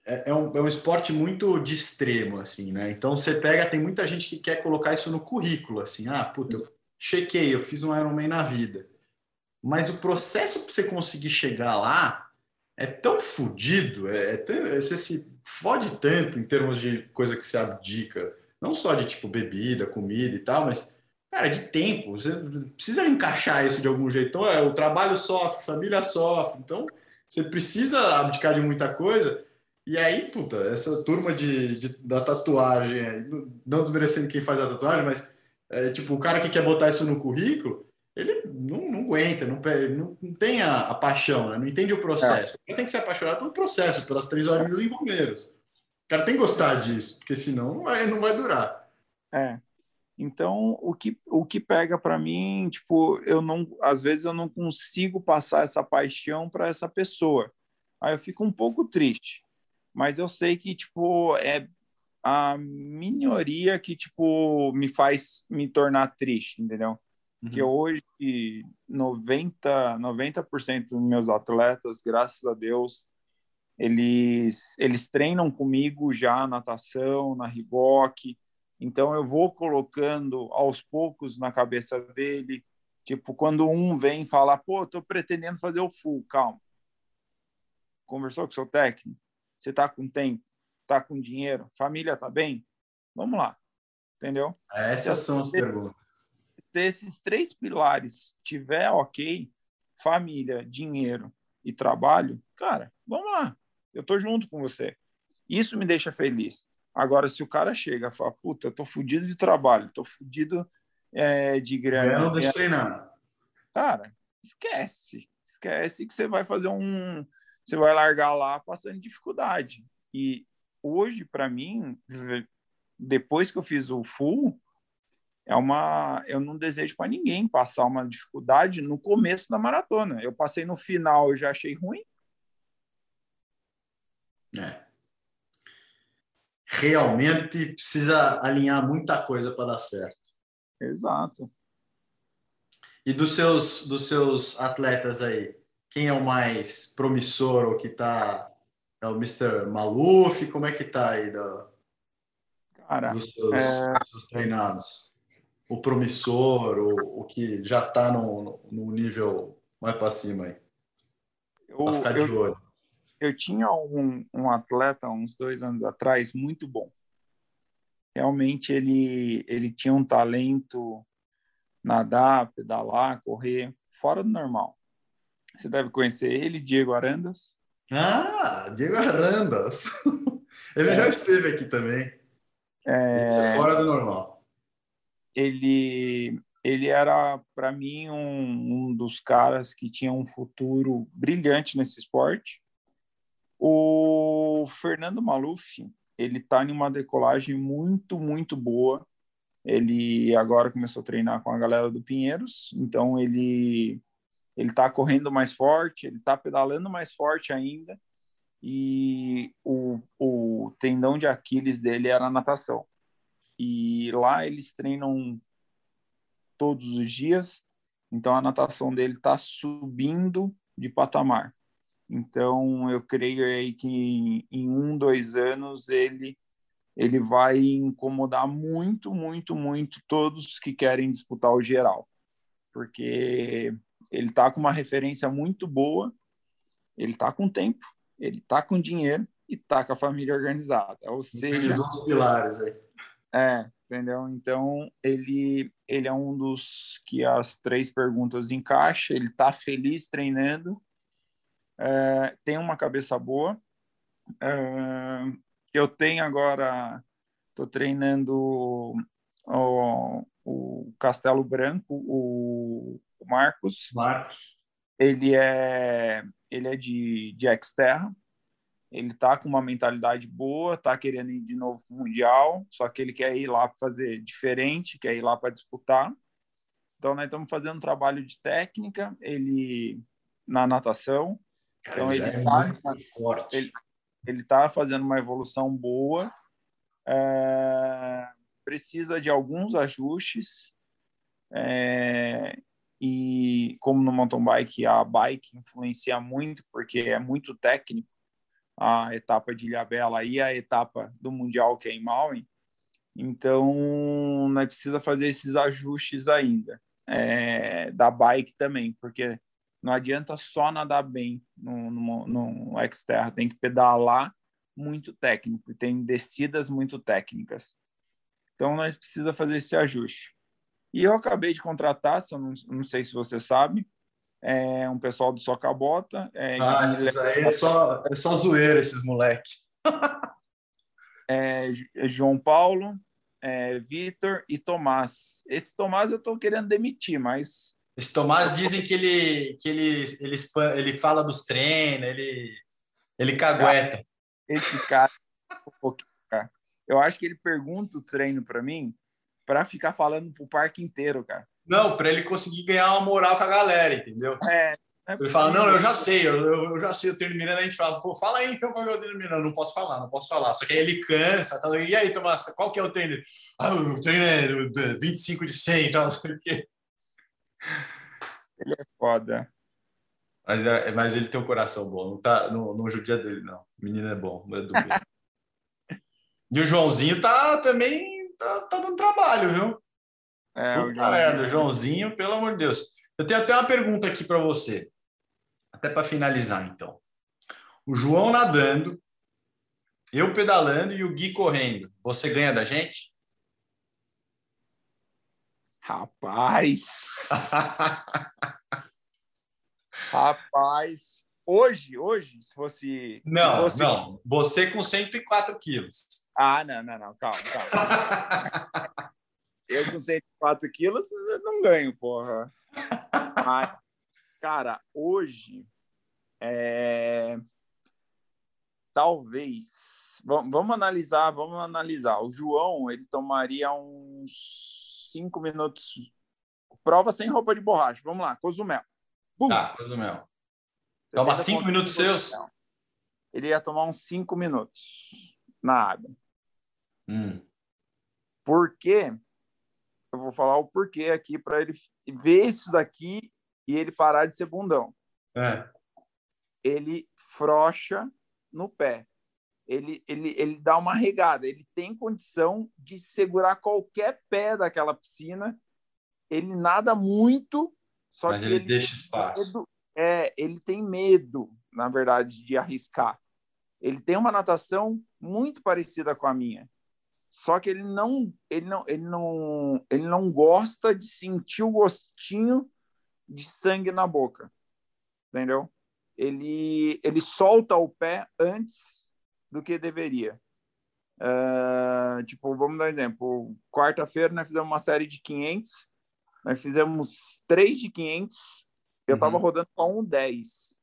é, é, um, é um esporte muito de extremo, assim, né? Então você pega, tem muita gente que quer colocar isso no currículo, assim, ah, puta, eu chequei, eu fiz um Ironman na vida. Mas o processo para você conseguir chegar lá é tão fodido, é, é tão, você se fode tanto em termos de coisa que você abdica, não só de tipo bebida, comida e tal, mas cara, de tempo. Você precisa encaixar isso de algum jeito. Então, é, o trabalho sofre, a família sofre. Então, você precisa abdicar de muita coisa. E aí, puta, essa turma de, de da tatuagem, não desmerecendo quem faz a tatuagem, mas é, tipo, o cara que quer botar isso no currículo, ele não, não aguenta, não, não, tem a, a paixão, né? não entende o processo. É. Ele tem que ser apaixonado pelo processo, pelas três horinhas em Romeiros. cara tem que gostar disso, porque senão não vai, não vai durar. É. Então, o que, o que pega para mim, tipo, eu não, às vezes eu não consigo passar essa paixão para essa pessoa. Aí eu fico um pouco triste. Mas eu sei que, tipo, é a minoria que, tipo, me faz me tornar triste, entendeu? Uhum. Porque hoje, 90%, 90 dos meus atletas, graças a Deus, eles, eles treinam comigo já natação, na Riboc, então eu vou colocando aos poucos na cabeça dele, tipo, quando um vem falar, pô, tô pretendendo fazer o full, calma. Conversou com o seu técnico? Você tá com tempo? Tá com dinheiro? Família tá bem? Vamos lá. Entendeu? Essas são as perguntas. Se esses três pilares tiver ok, família, dinheiro e trabalho, cara, vamos lá. Eu tô junto com você. Isso me deixa feliz. Agora, se o cara chega e fala, puta, eu tô fudido de trabalho, tô fudido é, de grana. Eu não deixo treinar. Cara, esquece. Esquece que você vai fazer um. Você vai largar lá passando dificuldade. E hoje, para mim, depois que eu fiz o full, é uma. Eu não desejo para ninguém passar uma dificuldade no começo da maratona. Eu passei no final, eu já achei ruim. É realmente precisa alinhar muita coisa para dar certo. Exato. E dos seus, dos seus atletas aí, quem é o mais promissor ou que está é o Mr. Maluf? Como é que está aí do, Cara, dos, seus, é... dos treinados? O promissor, o, o que já está no, no nível mais para cima aí? Para ficar de eu, olho eu tinha um, um atleta uns dois anos atrás muito bom. Realmente ele ele tinha um talento nadar, pedalar, correr fora do normal. Você deve conhecer ele, Diego Arandas. Ah, Diego Arandas. *laughs* ele é. já esteve aqui também. É... Fora do normal. Ele ele era para mim um, um dos caras que tinha um futuro brilhante nesse esporte o Fernando Maluf, ele está em uma decolagem muito, muito boa. Ele agora começou a treinar com a galera do Pinheiros, então ele ele está correndo mais forte, ele está pedalando mais forte ainda, e o, o tendão de Aquiles dele era a natação. E lá eles treinam todos os dias, então a natação dele está subindo de patamar. Então, eu creio aí que em um, dois anos ele ele vai incomodar muito, muito, muito todos que querem disputar o geral, porque ele está com uma referência muito boa, ele está com tempo, ele está com dinheiro e está com a família organizada. Ou seja, os pilares aí. É, entendeu? Então ele ele é um dos que as três perguntas encaixa. Ele está feliz treinando é, tem uma cabeça boa. É, eu tenho agora, estou treinando o, o, Castelo Branco, o, o Marcos. Marcos. Ele é, ele é de, de Xterra. Ele está com uma mentalidade boa, está querendo ir de novo para o Mundial, só que ele quer ir lá para fazer diferente, quer ir lá para disputar. Então, nós estamos fazendo um trabalho de técnica, ele na natação, então ele está é ele, ele tá fazendo uma evolução boa, é, precisa de alguns ajustes é, e como no mountain bike a bike influencia muito porque é muito técnico a etapa de Ilhabela e a etapa do mundial que é em Maui, então nós precisa fazer esses ajustes ainda é, da bike também porque não adianta só nadar bem no, no, no Xterra, tem que pedalar muito técnico, tem descidas muito técnicas. Então, nós precisa fazer esse ajuste. E eu acabei de contratar, não, não sei se você sabe, é um pessoal do Socabota. É, ah, esses aí é só, é só zoeira, esses moleque. *laughs* é, João Paulo, é, Vitor e Tomás. Esse Tomás eu estou querendo demitir, mas esse Tomás dizem que ele, que ele, ele, ele fala dos treinos, ele, ele cagueta. Esse cara, Eu acho que ele pergunta o treino para mim para ficar falando pro parque inteiro, cara. Não, para ele conseguir ganhar uma moral com a galera, entendeu? É. é ele fala, não, eu já sei, eu, eu, já sei o treino Miranda. A gente fala, pô, fala aí então qual é o treino Miranda. Não posso falar, não posso falar. Só que aí ele cansa, tá, e aí, Tomás, qual que é o treino? Ah, o treino é 25 de 100, então, não sei o quê. Ele é foda. Mas, é, mas ele tem um coração bom, não, tá, não, não judia dele, não. O menino é bom, é do *laughs* e o Joãozinho tá também tá, tá dando trabalho, viu? É, o Joãozinho. pelo amor de Deus. Eu tenho até uma pergunta aqui para você, até para finalizar, então. O João nadando, eu pedalando e o Gui correndo. Você ganha da gente? Rapaz! *laughs* Rapaz! Hoje, hoje, se fosse. Não, se fosse... não. Você com 104 quilos. Ah, não, não, não. Calma, calma. eu com 104 quilos não ganho, porra. Mas, cara, hoje. É... Talvez. Vamos analisar, vamos analisar. O João, ele tomaria uns 5 minutos. Prova sem roupa de borracha. Vamos lá, Cozumel. Bum. Tá, Cozumel. Toma cinco minutos seus? Ele ia tomar uns cinco minutos na água. Hum. Por quê? Eu vou falar o porquê aqui para ele ver isso daqui e ele parar de ser bundão. É. Ele frocha no pé. Ele, ele, ele dá uma regada. Ele tem condição de segurar qualquer pé daquela piscina. Ele nada muito, só Mas que ele, ele deixa espaço. É, ele tem medo, na verdade, de arriscar. Ele tem uma natação muito parecida com a minha. Só que ele não, ele não, ele não, ele não gosta de sentir o gostinho de sangue na boca. Entendeu? Ele, ele solta o pé antes do que deveria. Uh, tipo, vamos dar um exemplo. Quarta-feira nós fizemos uma série de 500, nós fizemos três de 500 eu estava uhum. rodando com um 10.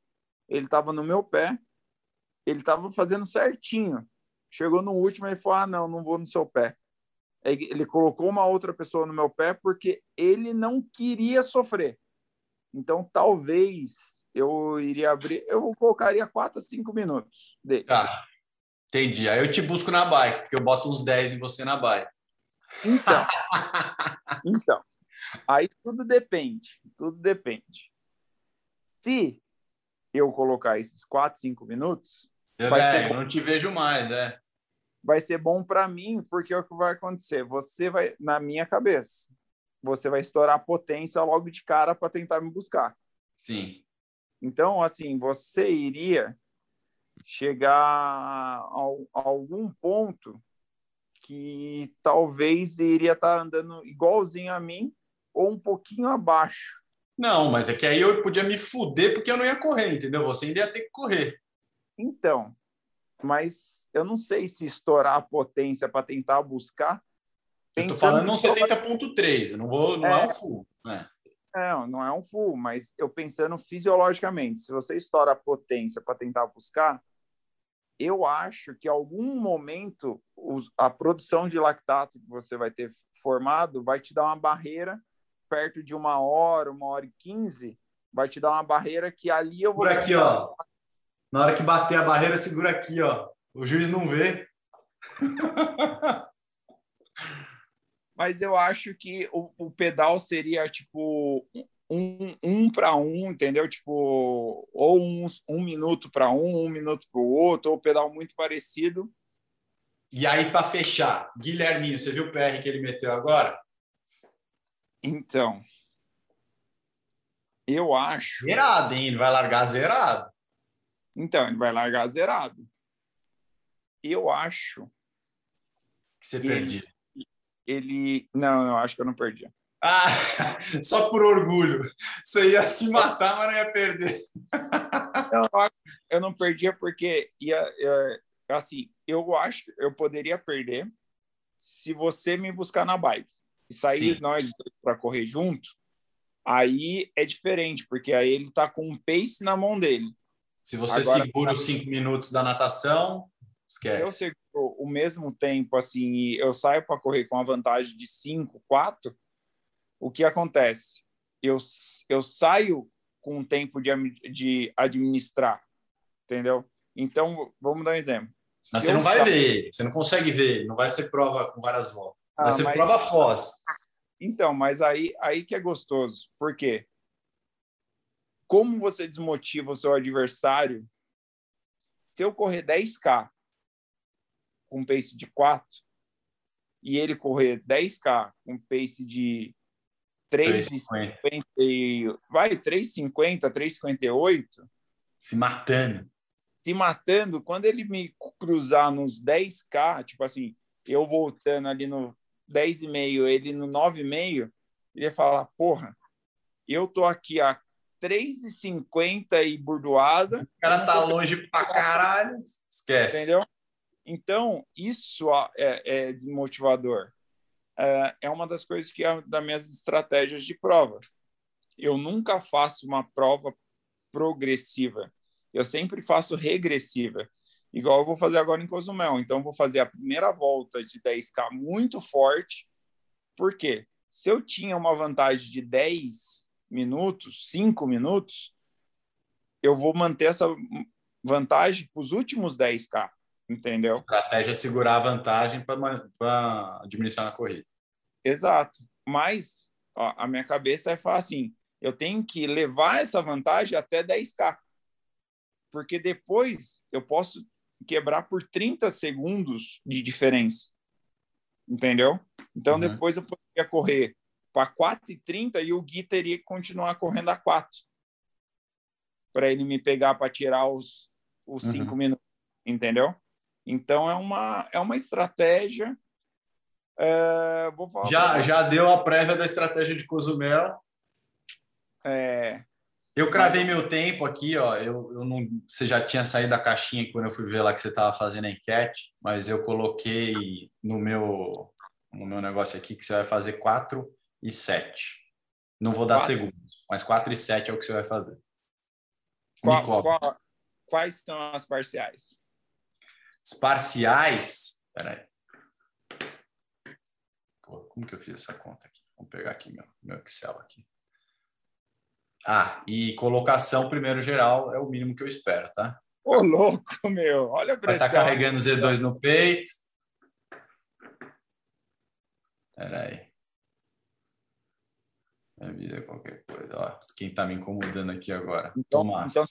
Ele estava no meu pé, ele estava fazendo certinho. Chegou no último, ele falou: Ah, não, não vou no seu pé. Ele colocou uma outra pessoa no meu pé porque ele não queria sofrer. Então, talvez eu iria abrir, eu colocaria 4 a 5 minutos dele. Tá, entendi. Aí eu te busco na bike, porque eu boto uns 10 em você na bike. Então, *laughs* então, aí tudo depende, tudo depende. Se eu colocar esses 4, 5 minutos. Eu, vai é, ser não te vejo mais, é. Vai ser bom para mim, porque é o que vai acontecer. Você vai, na minha cabeça, você vai estourar a potência logo de cara para tentar me buscar. Sim. Então, assim, você iria chegar a, a algum ponto que talvez iria estar tá andando igualzinho a mim ou um pouquinho abaixo. Não, mas é que aí eu podia me fuder porque eu não ia correr, entendeu? Você ainda ia ter que correr. Então, mas eu não sei se estourar a potência para tentar buscar. Eu tô falando um 70.3, não vou, não é, é um full, né? Não, não é um full, mas eu pensando fisiologicamente, se você estoura a potência para tentar buscar, eu acho que em algum momento a produção de lactato que você vai ter formado vai te dar uma barreira perto de uma hora, uma hora e quinze, vai te dar uma barreira que ali eu vou. Por aqui, ó. Na hora que bater a barreira, segura aqui, ó. O juiz não vê. *laughs* Mas eu acho que o, o pedal seria tipo um, um para um, entendeu? Tipo, ou um, um minuto para um, um minuto para o outro, ou pedal muito parecido. E aí, para fechar, Guilherminho, você viu o PR que ele meteu agora? Então, eu acho. Zerado, hein? Ele vai largar zerado. Então, ele vai largar zerado. Eu acho. Que você perdi. Ele, ele. Não, eu acho que eu não perdi. Ah, *laughs* só por orgulho. Você ia se matar, mas não ia perder. Não, eu não perdia porque ia, ia, assim, eu acho que eu poderia perder se você me buscar na bike e sair Sim. nós para correr junto, aí é diferente, porque aí ele está com um pace na mão dele. Se você Agora, segura os cinco minutos da natação, Esquece. eu seguro o mesmo tempo, assim, e eu saio para correr com a vantagem de 5, 4, o que acontece? Eu, eu saio com um tempo de, de administrar, entendeu? Então, vamos dar um exemplo. Mas Se você não vai saio- ver, você não consegue ver, não vai ser prova com várias voltas. Ah, ser mas- prova Foz. Então, mas aí, aí que é gostoso. Por quê? Como você desmotiva o seu adversário? Se eu correr 10K com pace de 4 e ele correr 10K com pace de 3,50 3,50. e- vai 3,50, 3,58, Se matando. se matando, quando ele me cruzar nos 10K, tipo assim, eu voltando ali no 10,5, ele no 9,5, ele ia falar, porra, eu tô aqui a 3,50 e burdoada, O cara tá longe pra caralho. Esquece. entendeu? Então, isso é, é desmotivador. É, é uma das coisas que é das minhas estratégias de prova. Eu nunca faço uma prova progressiva. Eu sempre faço regressiva. Igual eu vou fazer agora em Cozumel. Então, eu vou fazer a primeira volta de 10K muito forte. Por quê? Se eu tinha uma vantagem de 10 minutos, 5 minutos, eu vou manter essa vantagem para os últimos 10K. Entendeu? A estratégia é segurar a vantagem para administrar na corrida. Exato. Mas ó, a minha cabeça é falar assim: eu tenho que levar essa vantagem até 10K. Porque depois eu posso quebrar por 30 segundos de diferença. Entendeu? Então Uhum. depois eu poderia correr para 4,30 e o Gui teria que continuar correndo a 4. Para ele me pegar para tirar os, os Uhum. 5 minutos. Entendeu? Então é uma, é uma estratégia. É, vou falar pra Já, já deu a prévia da estratégia de Cozumel. É, Eu cravei meu tempo aqui, ó. Eu, eu não, você já tinha saído da caixinha quando eu fui ver lá que você estava fazendo a enquete, mas eu coloquei no meu, no meu negócio aqui que você vai fazer 4 e 7. Não vou dar Quatro? segundos, mas 4 e 7 é o que você vai fazer. qual- qual- quais são as parciais? Os parciais. Peraí. Pô, como que eu fiz essa conta aqui? Vamos pegar aqui meu, meu Excel aqui. Ah, e colocação primeiro geral é o mínimo que eu espero, tá? Ô, louco, meu. Olha a Vai pressão. estar carregando Z2 no peito. Peraí. Minha vida é qualquer coisa. Ó, quem tá me incomodando aqui agora? Então- Tomás. então-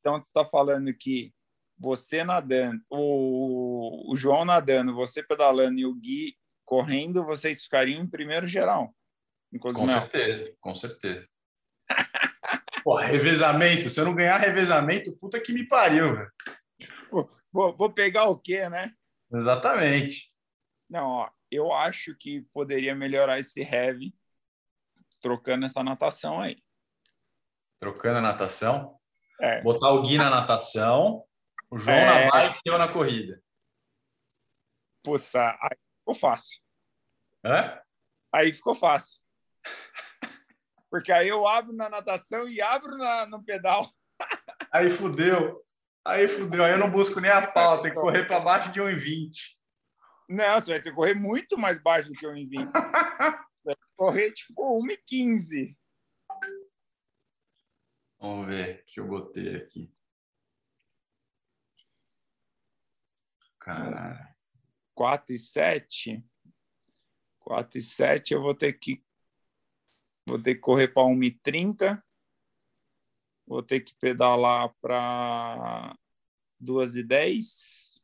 Então, você está falando que você nadando, o, o João nadando, você pedalando e o Gui correndo, vocês ficariam em primeiro geral. Com certeza, com certeza. Pô, revezamento. Se eu não ganhar revezamento, puta que me pariu, velho. Vou, vou pegar o quê, né? Exatamente. Não, ó, eu acho que poderia melhorar esse heavy trocando essa natação aí. Trocando a natação. É. Botar o Gui na natação, o João É. na bike e eu na corrida. Puta, aí ficou fácil. Hã? Aí ficou fácil. Porque aí eu abro na natação e abro na, no pedal. *laughs* Aí fudeu. Aí fudeu. Aí eu não busco nem a pau. Tem que correr para baixo de 1,20. Não, você vai ter que correr muito mais baixo do que eu envio. *laughs* Vai correr tipo 1,15. Vamos ver o que eu botei aqui. Caralho. 4 e 7. 4 e 7 eu vou ter que vou ter que correr para 1,30. Vou ter que pedalar para 2 e 10.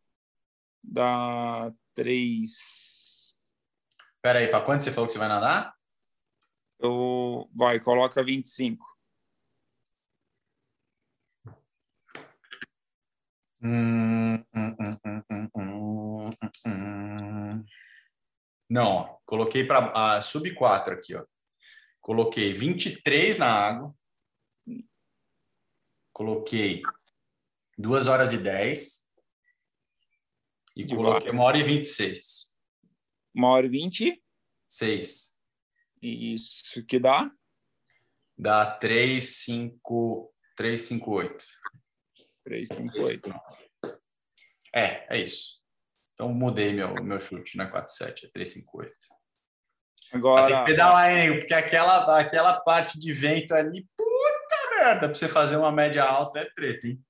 Dá 3. Pera aí, para quanto você falou que você vai nadar? Eu, vai, coloca 25. Hum, hum, hum. Não, ó, coloquei para a sub 4 aqui, ó. Coloquei 23 na água. Coloquei 2 horas e 10. E De coloquei 1 hora e 26. Uma hora e 20. 6. Isso que dá? Dá 3, 5, 3, 5, 8. 3, 5, 8. É, é isso. Então mudei meu, meu chute na 4,7, é 3,58. Agora. Tem que pedalar, hein, porque aquela, aquela parte de vento ali, puta merda, para você fazer uma média alta é treta, hein?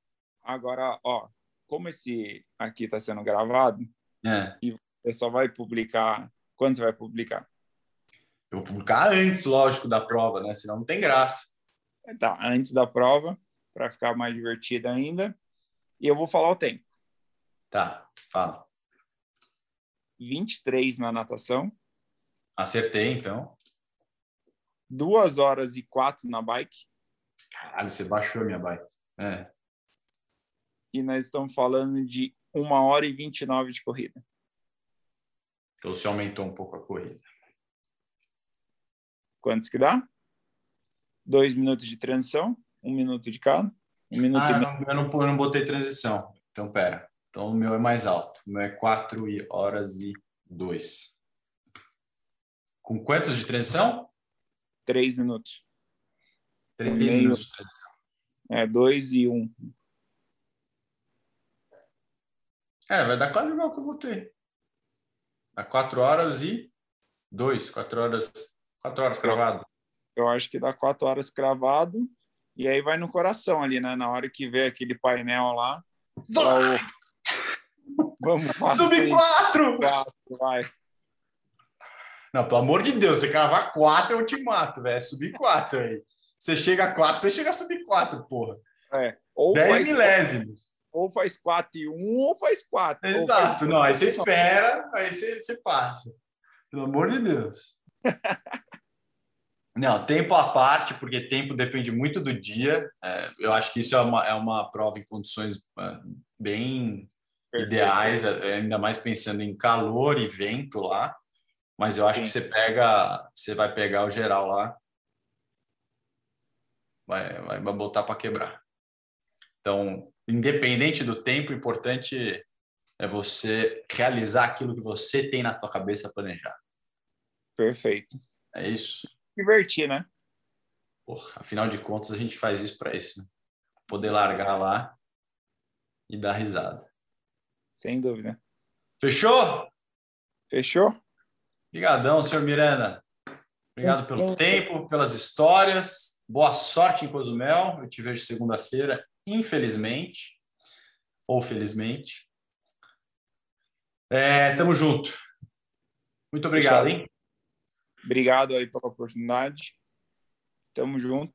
Agora, ó, como esse aqui está sendo gravado, é. e você só vai publicar. Quando você vai publicar? Eu vou publicar antes, lógico, da prova, né? Senão não tem graça. Tá, antes da prova, para ficar mais divertida ainda. E eu vou falar o tempo. Tá, fala. 23 na natação. Acertei, então. Duas horas e quatro na bike. Caralho, você baixou a minha bike. É. E nós estamos falando de uma hora e 29 de corrida. Então você aumentou um pouco a corrida. Quantos que dá? Dois minutos de transição, um minuto de cada. Um minuto ah, e não, eu, não, eu não botei transição. Então, pera. Então, o meu é mais alto. O meu é 4 horas e 2. Com quantos de transição? Três minutos. Três minutos de transição. É, dois e um. É, vai dar quase igual que eu votei. Dá 4 horas e 2. 4 horas, 4 horas cravado. Eu acho que dá 4 horas cravado. E aí vai no coração ali, né? Na hora que vê aquele painel lá. Vai! Vamos Subir 4! 4, vai. Não, pelo amor de Deus, você cravar 4 eu te mato, velho. É subir 4 aí. Você chega a 4, você chega a subir 4, porra. É. Ou 10 milésimos ou faz 4 e 1, ou faz 4. Exato, faz... não, aí você espera, aí você, você passa. Pelo amor de Deus. *laughs* não, tempo à parte, porque tempo depende muito do dia. É, eu acho que isso é uma, é uma prova em condições é, bem Perfeito. ideais, é, ainda mais pensando em calor e vento lá. Mas eu acho Sim. que você pega, você vai pegar o geral lá, vai, vai botar para quebrar. Então, independente do tempo, o importante é você realizar aquilo que você tem na tua cabeça planejado. Perfeito. É isso. Divertir, né? Porra, afinal de contas, a gente faz isso para isso. Né? Poder largar lá e dar risada. Sem dúvida. Fechou? Fechou? Obrigadão, senhor Miranda. Obrigado pelo tempo, pelas histórias. Boa sorte em Cozumel. Eu te vejo segunda-feira infelizmente, ou felizmente. É, tamo junto. Muito obrigado, hein? Obrigado aí pela oportunidade. Tamo junto.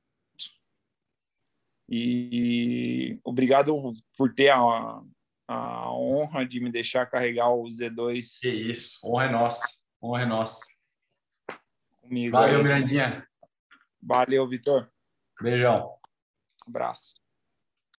E obrigado por ter a, a honra de me deixar carregar o Z2. Que isso, honra é nossa. Honra é nossa. Comigo Valeu, aí. Mirandinha. Valeu, Vitor. Beijão. Abraço.